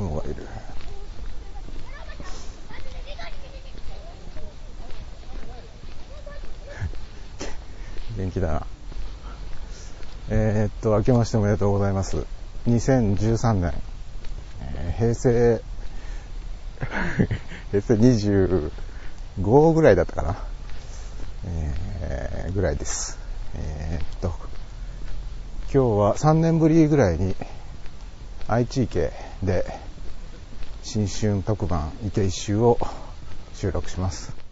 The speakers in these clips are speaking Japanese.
カモがいる。元気だな。えー、っと、明けましておめでとうございます。2013年、えー、平成、平成25ぐらいだったかな。えー、ぐらいです。えー、っと、今日は3年ぶりぐらいに愛知池で新春特番池一周を収録します。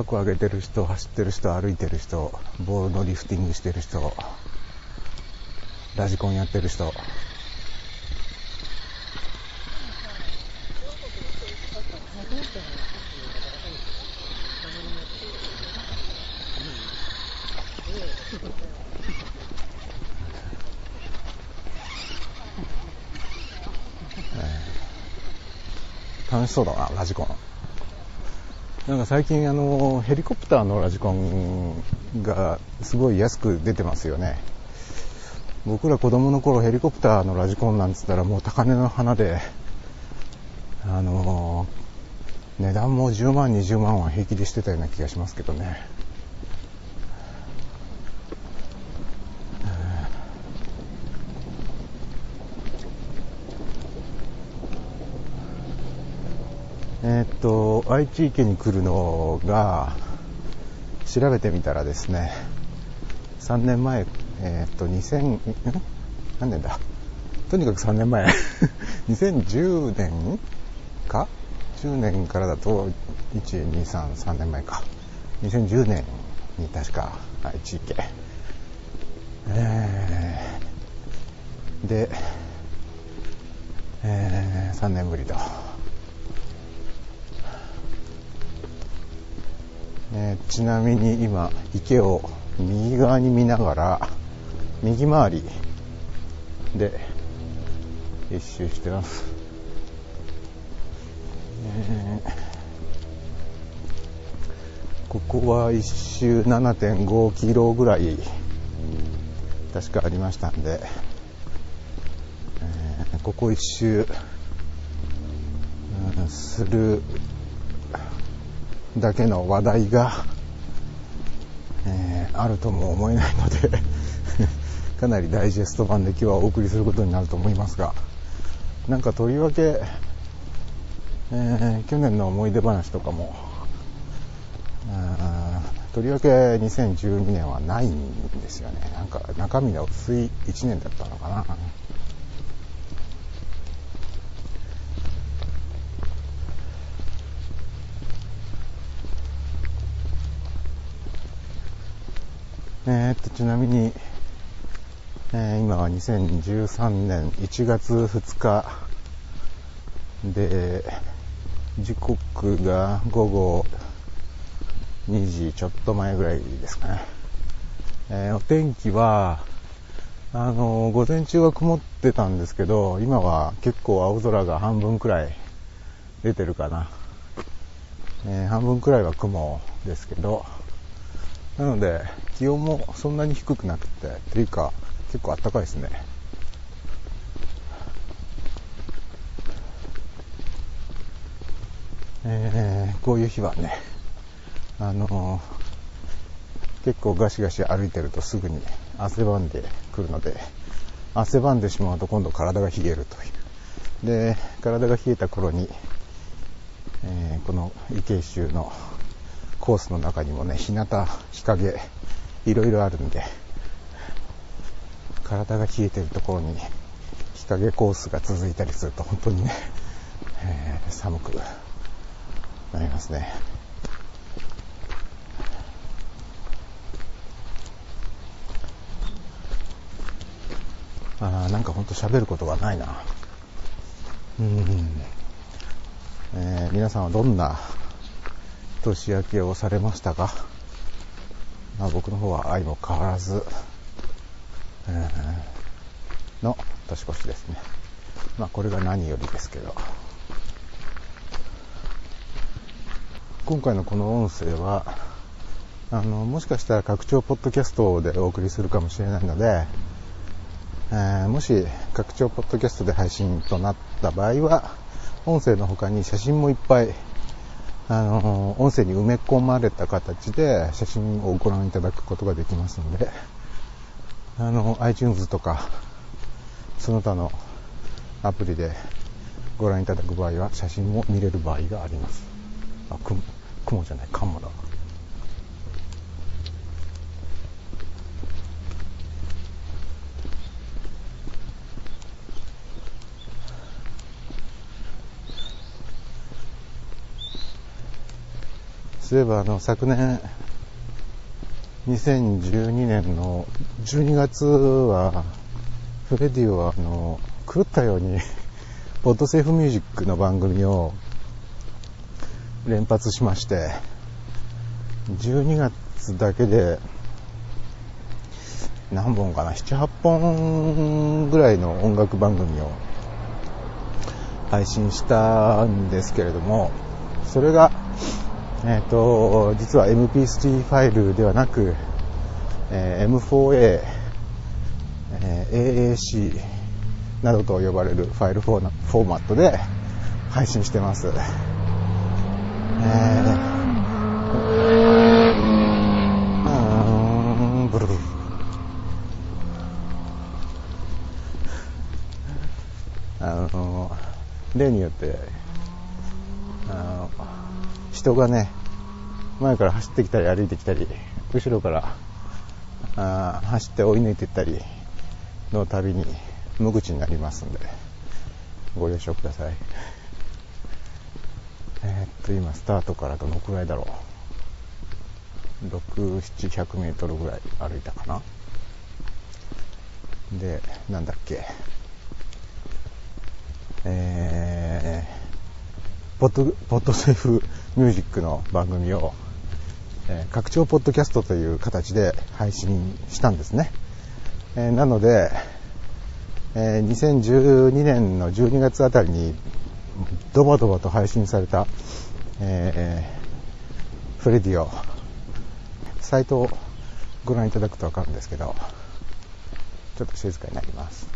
タコ上げてる人、走ってる人、歩いてる人、ボールのリフティングしてる人、ラジコンやってる人、楽しそうだな、ラジコン。なんか最近あのヘリコプターのラジコンがすごい安く出てますよね。僕ら子供の頃ヘリコプターのラジコンなんつったらもう高値の花であの値段も10万20万は平気でしてたような気がしますけどねえー、っ愛知池に来るのが、調べてみたらですね、3年前、えー、っと、2000、何年だ？とにかく3年前、2010年か ?10 年からだと、1、2、3、3年前か。2010年に確か愛知池。えー、で、えー、3年ぶりと。え、ちなみに今池を右側に見ながら右回りで一周してます、えー、ここは一周7.5キロぐらい確かありましたんで、えー、ここ一周、うん、するだけの話題が、えー、あるとも思えないので かなりダイジェスト版で今日はお送りすることになると思いますが、なんかとりわけ、えー、去年の思い出話とかも、とりわけ2012年はないんですよね。なんか中身が薄い1年だったのかな。と、ちなみに、えー、今は2013年1月2日で、時刻が午後2時ちょっと前ぐらいですかね。えー、お天気は、あの午前中は曇ってたんですけど、今は結構青空が半分くらい出てるかな。えー、半分くらいは雲ですけど、なので、気温もそんなに低くなくて、というか、結構暖かいですね。えー、こういう日はね、あのー、結構ガシガシ歩いてるとすぐに汗ばんでくるので、汗ばんでしまうと今度体が冷えるという、で、体が冷えた頃に、えー、この池一周のコースの中にもね、日向、日陰、いろいろあるんで、体が冷えてるところに日陰コースが続いたりすると本当にね、えー、寒くなりますね。あなんかほんと喋ることがないな。うん、えー、皆さんはどんな年明けをされましたか、まあ、僕の方は愛も変わらず、の年越しですね。まあこれが何よりですけど。今回のこの音声は、あの、もしかしたら拡張ポッドキャストでお送りするかもしれないので、えー、もし拡張ポッドキャストで配信となった場合は、音声の他に写真もいっぱい、あの、音声に埋め込まれた形で写真をご覧いただくことができますので、あの、iTunes とか、その他のアプリでご覧いただく場合は写真も見れる場合があります。あ、雲、雲じゃない、カモだ。そういえばあの昨年2012年の12月はフレディはあの狂ったようにポッドセーフミュージックの番組を連発しまして12月だけで何本かな78本ぐらいの音楽番組を配信したんですけれどもそれがえっ、ー、と、実は MP3 ファイルではなく、えー、M4A、えー、AAC などと呼ばれるファイルフォーマットで配信してます。えー、うん、ブルブルあの、例によって、あの、人がね、前から走ってきたり歩いてきたり、後ろからあ走って追い抜いていったりの旅に無口になりますんで、ご了承ください。えー、っと、今、スタートからどのくらいだろう。6、700メートルぐらい歩いたかな。で、なんだっけ。えー、ポッド、ポッドセーフミュージックの番組を、えー、拡張ポッドキャストという形で配信したんですね。えー、なので、えー、2012年の12月あたりにドバドバと配信された、えー、フレディオ、サイトをご覧いただくとわかるんですけど、ちょっと静かになります。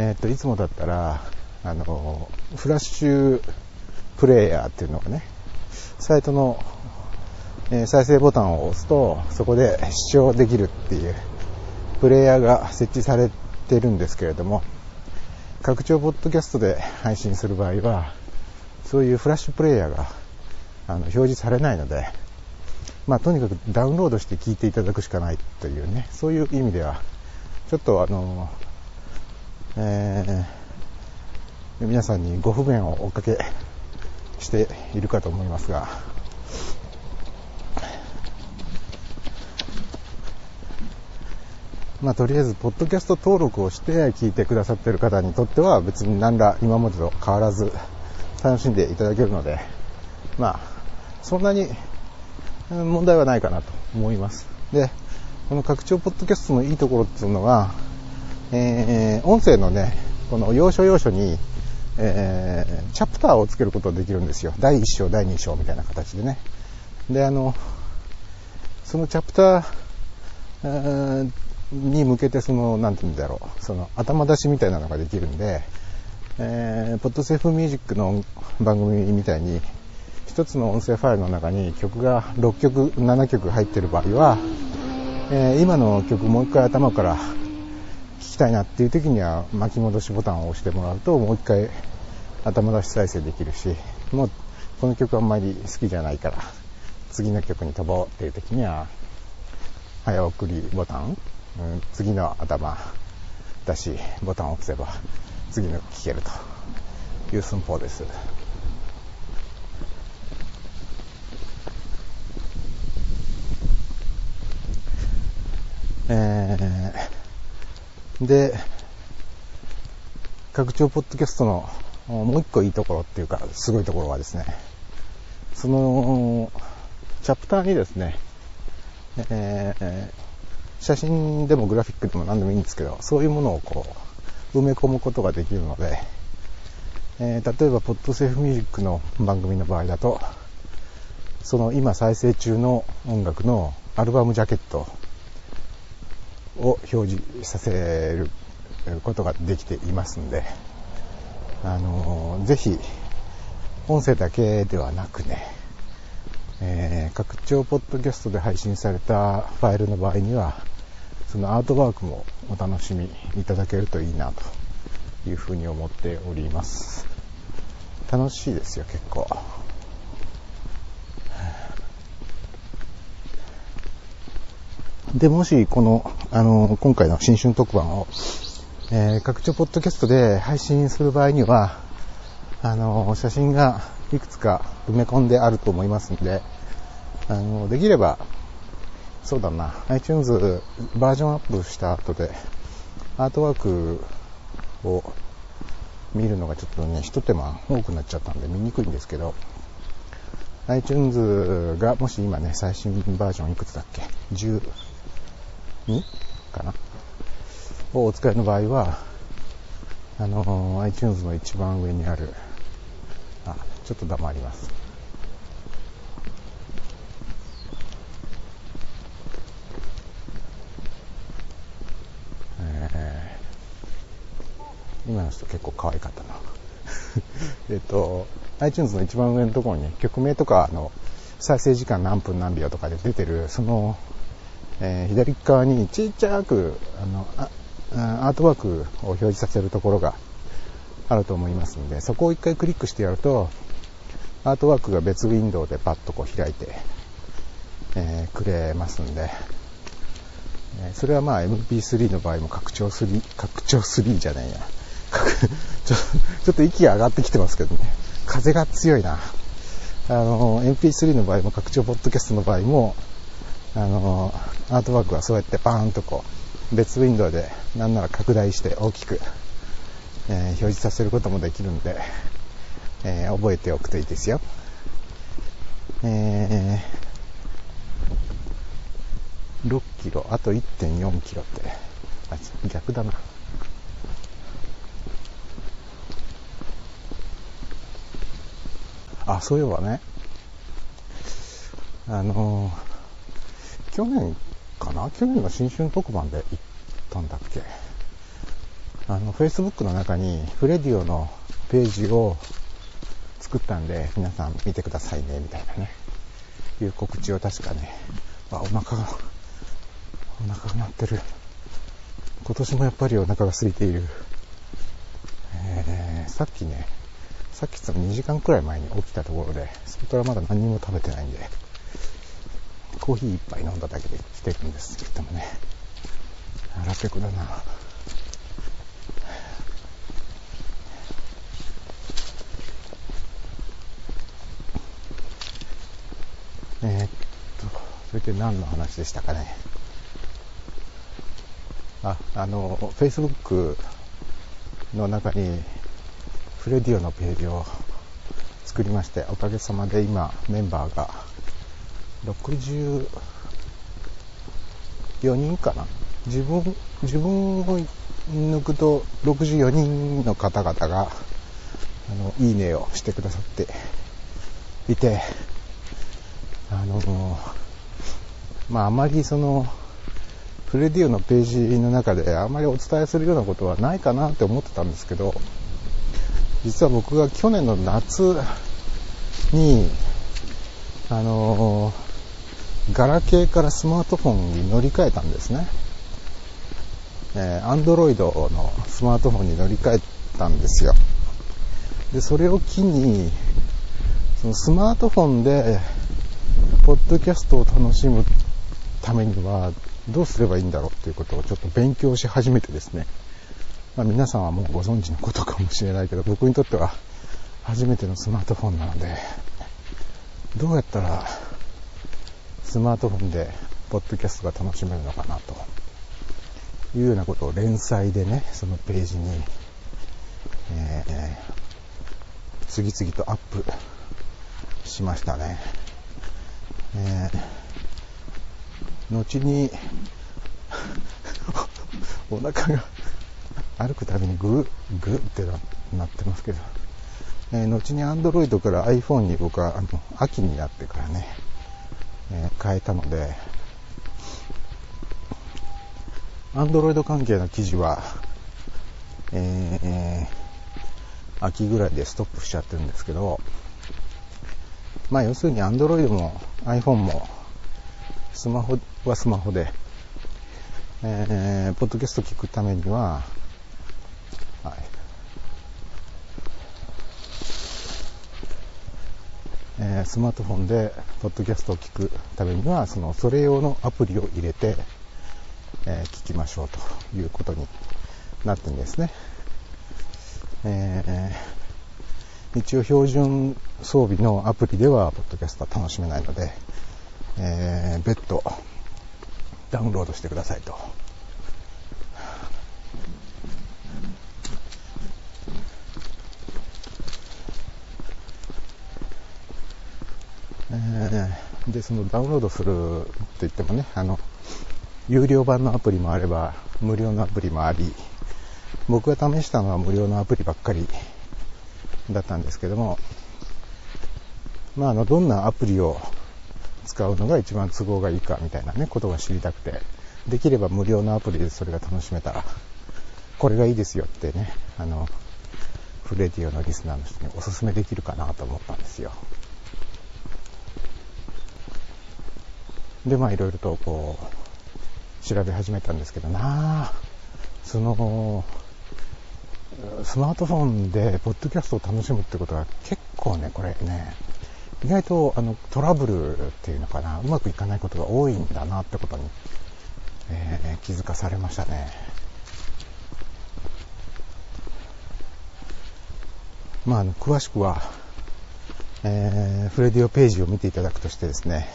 えっ、と、いつもだったら、あの、フラッシュプレイヤーっていうのがね、サイトの、えー、再生ボタンを押すと、そこで視聴できるっていう、プレイヤーが設置されてるんですけれども、拡張ポッドキャストで配信する場合は、そういうフラッシュプレイヤーがあの表示されないので、まあ、とにかくダウンロードして聞いていただくしかないというね、そういう意味では、ちょっとあの、えー、皆さんにご不便をおかけしているかと思いますが、まあ、とりあえず、ポッドキャスト登録をして聞いてくださっている方にとっては、別に何ら今までと変わらず楽しんでいただけるので、まあ、そんなに問題はないかなと思います。で、この拡張ポッドキャストのいいところっていうのは、えー、音声のね、この要所要所に、えー、チャプターをつけることができるんですよ。第1章、第2章みたいな形でね。で、あの、そのチャプター、に向けてその、なんて言うんだろう、その頭出しみたいなのができるんで、えー、ポッドセーフミュージックの番組みたいに、一つの音声ファイルの中に曲が6曲、7曲入ってる場合は、えー、今の曲もう一回頭から聴きたいなっていう時には巻き戻しボタンを押してもらうともう一回頭出し再生できるし、もうこの曲あんまり好きじゃないから次の曲に飛ぼうっていう時には早送りボタン、うん、次の頭出しボタンを押せば次の聴けるという寸法です。えー、で、拡張ポッドキャストのもう一個いいところっていうか、すごいところはですね、その、チャプターにですね、えー、写真でもグラフィックでも何でもいいんですけど、そういうものをこう、埋め込むことができるので、えー、例えば、ポッドセーフミュージックの番組の場合だと、その今再生中の音楽のアルバムジャケットを表示させることができていますんで、あのー、ぜひ、音声だけではなくね、えー、拡張ポッドキャストで配信されたファイルの場合には、そのアートワークもお楽しみいただけるといいなというふうに思っております。楽しいですよ、結構。で、もし、この、あの、今回の新春特番を、えー、拡張ポッドキャストで配信する場合には、あの、写真がいくつか埋め込んであると思いますので、あの、できれば、そうだな、iTunes バージョンアップした後で、アートワークを見るのがちょっとね、一手間多くなっちゃったんで見にくいんですけど、iTunes がもし今ね、最新バージョンいくつだっけ ?10、2かなをお使いの場合は、あの iTunes の一番上にある、あ、ちょっと黙ります。えー、今の人結構可愛かったな。えっと、iTunes の一番上のところに、曲名とかの再生時間何分何秒とかで出てる、そのえー、左側にちっちゃくあのアートワークを表示させるところがあると思いますので、そこを一回クリックしてやると、アートワークが別ウィンドウでパッとこう開いて、えー、くれますんで、えそれはまあ MP3 の場合も拡張3、拡張3じゃないや。ちょ ちょっと息が上がってきてますけどね。風が強いな。あの、MP3 の場合も拡張ポッドキャストの場合も、あの、アートワークはそうやってバーンとこう、別ウィンドウでなんなら拡大して大きく、えー、表示させることもできるんで、えー、覚えておくといいですよ。えー、6キロ、あと1.4キロって、あ、逆だな。あ、そういえばね、あのー、去年かな？去年の新春特番で行ったんだっけ？あの、Facebook の中にフレディオのページを作ったんで、皆さん見てくださいね、みたいなね、いう告知を確かね、あ、お腹が、お腹が鳴ってる。今年もやっぱりお腹が空いている。えー、さっきね、さっきその2時間くらい前に起きたところで、それからまだ何も食べてないんで、コーヒー一杯飲んだだけで来てるんですけどもね。腹ペコだな。えー、っと、それで何の話でしたかね。あ、あの、Facebook の中に、フレディオのページを作りまして、おかげさまで今、メンバーが64人かな。自分、自分を抜くと64人の方々が、あの、いいねをしてくださっていて、あの、まあ、あまりその、フレディオのページの中であまりお伝えするようなことはないかなって思ってたんですけど、実は僕が去年の夏に、あのー、ガラケーからスマートフォンに乗り換えたんですね。えー、Android のスマートフォンに乗り換えたんですよ。で、それを機に、そのスマートフォンで、ポッドキャストを楽しむためには、どうすればいいんだろうっていうことをちょっと勉強し始めてですね。まあ、皆さんはもうご存知のことかもしれないけど、僕にとっては初めてのスマートフォンなので、どうやったらスマートフォンでポッドキャストが楽しめるのかなというようなことを連載でね、そのページに、えー、次々とアップしましたね。えー、後に お腹が歩くたびにグー、グーってなってますけど、えー、後に Android から iPhone に僕はあの秋になってからね、え、変えたので、Android 関係の記事は、えー、秋ぐらいでストップしちゃってるんですけど、まあ要するに Android も iPhone もスマホはスマホで、えー、ポッドキャスト聞くためには、はい。えー、スマートフォンでポッドキャストを聞くためにはそのそれ用のアプリを入れて、えー、聞きましょうということになってんですね、えー、一応標準装備のアプリではポッドキャストは楽しめないので、えー、別途ダウンロードしてくださいと。で、そのダウンロードするって言ってもね、あの、有料版のアプリもあれば、無料のアプリもあり、僕が試したのは無料のアプリばっかりだったんですけども、まあ、あの、どんなアプリを使うのが一番都合がいいかみたいなね、ことが知りたくて、できれば無料のアプリでそれが楽しめたら、これがいいですよってね、あの、フレディオのリスナーの人にお勧めできるかなと思ったんですよ。で、まあいろいろとこう、調べ始めたんですけどなその、スマートフォンでポッドキャストを楽しむってことは結構ね、これね、意外とあのトラブルっていうのかな、うまくいかないことが多いんだなってことに、えー、気づかされましたね。まあ、あの詳しくは、えー、フレディオページを見ていただくとしてですね、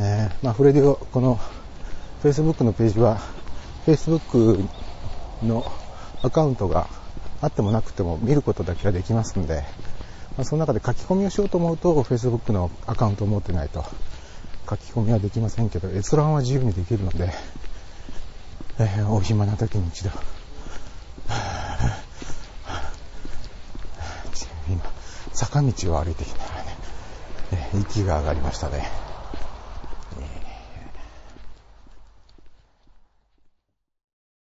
えー、まあ、フレディオ、この Facebook のページは、Facebook のアカウントがあってもなくても見ることだけはできますんで、まあ、その中で書き込みをしようと思うと、Facebook のアカウントを持ってないと書き込みはできませんけど、閲覧は自由にできるので、えー、お暇な時に一度、今、坂道を歩いてきたらね、えー、息が上がりましたね。